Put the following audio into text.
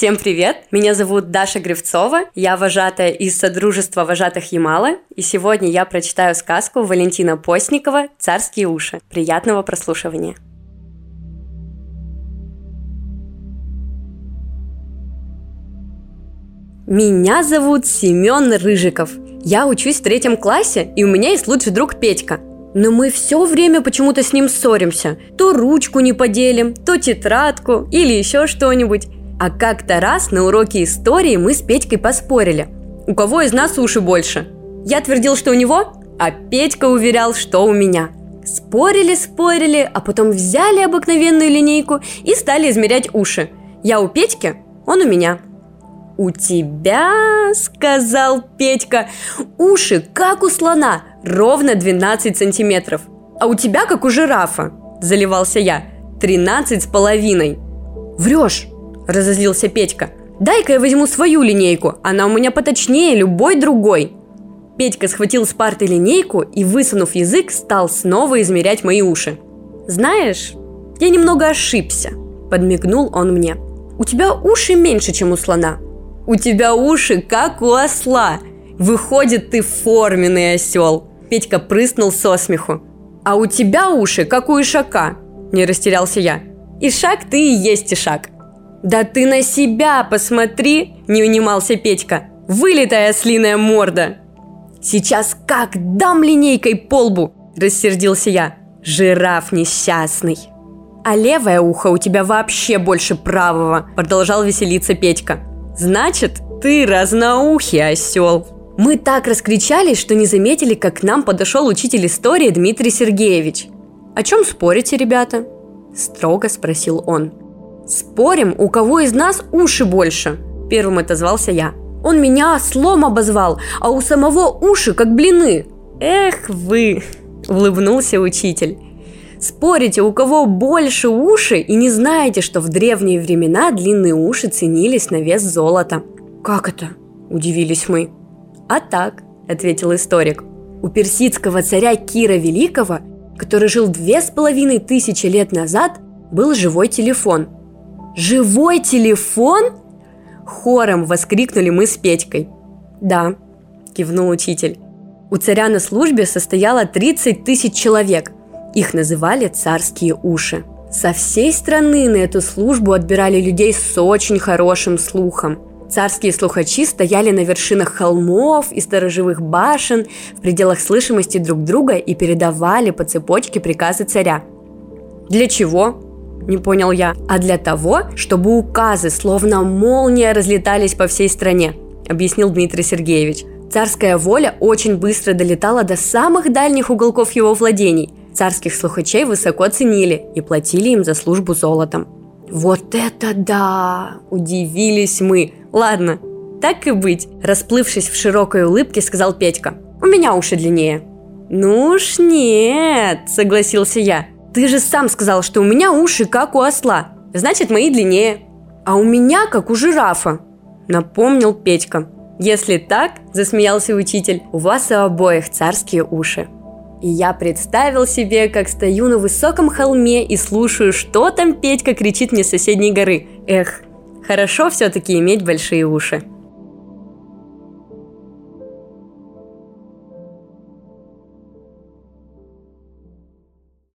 Всем привет! Меня зовут Даша Гривцова, я вожатая из Содружества вожатых Ямала, и сегодня я прочитаю сказку Валентина Постникова «Царские уши». Приятного прослушивания! Меня зовут Семен Рыжиков. Я учусь в третьем классе, и у меня есть лучший друг Петька. Но мы все время почему-то с ним ссоримся. То ручку не поделим, то тетрадку или еще что-нибудь. А как-то раз на уроке истории мы с Петькой поспорили. У кого из нас уши больше? Я твердил, что у него, а Петька уверял, что у меня. Спорили, спорили, а потом взяли обыкновенную линейку и стали измерять уши. Я у Петьки, он у меня. «У тебя, — сказал Петька, — уши, как у слона, ровно 12 сантиметров. А у тебя, как у жирафа, — заливался я, — 13 с половиной. Врешь, разозлился Петька. «Дай-ка я возьму свою линейку, она у меня поточнее любой другой». Петька схватил с парты линейку и, высунув язык, стал снова измерять мои уши. «Знаешь, я немного ошибся», – подмигнул он мне. «У тебя уши меньше, чем у слона. У тебя уши, как у осла. Выходит, ты форменный осел». Петька прыснул со смеху. «А у тебя уши, как у ишака», – не растерялся я. «Ишак ты и есть ишак», «Да ты на себя посмотри!» – не унимался Петька. «Вылитая ослиная морда!» «Сейчас как дам линейкой по лбу!» – рассердился я. «Жираф несчастный!» «А левое ухо у тебя вообще больше правого!» – продолжал веселиться Петька. «Значит, ты разноухий осел!» Мы так раскричались, что не заметили, как к нам подошел учитель истории Дмитрий Сергеевич. «О чем спорите, ребята?» – строго спросил он. «Спорим, у кого из нас уши больше?» Первым отозвался я. «Он меня слом обозвал, а у самого уши как блины!» «Эх вы!» – улыбнулся учитель. Спорите, у кого больше уши, и не знаете, что в древние времена длинные уши ценились на вес золота. «Как это?» – удивились мы. «А так», – ответил историк. У персидского царя Кира Великого, который жил две с половиной тысячи лет назад, был живой телефон – «Живой телефон?» Хором воскликнули мы с Петькой. «Да», – кивнул учитель. У царя на службе состояло 30 тысяч человек. Их называли «царские уши». Со всей страны на эту службу отбирали людей с очень хорошим слухом. Царские слухачи стояли на вершинах холмов и сторожевых башен в пределах слышимости друг друга и передавали по цепочке приказы царя. Для чего? Не понял я, а для того, чтобы указы словно молния разлетались по всей стране, объяснил Дмитрий Сергеевич. Царская воля очень быстро долетала до самых дальних уголков его владений. Царских слухачей высоко ценили и платили им за службу золотом. Вот это да! Удивились мы. Ладно, так и быть. Расплывшись в широкой улыбке, сказал Петька. У меня уши длиннее. Ну уж нет, согласился я. Ты же сам сказал, что у меня уши как у осла. Значит, мои длиннее. А у меня как у жирафа. Напомнил Петька. Если так, засмеялся учитель, у вас у обоих царские уши. И я представил себе, как стою на высоком холме и слушаю, что там Петька кричит мне с соседней горы. Эх, хорошо все-таки иметь большие уши.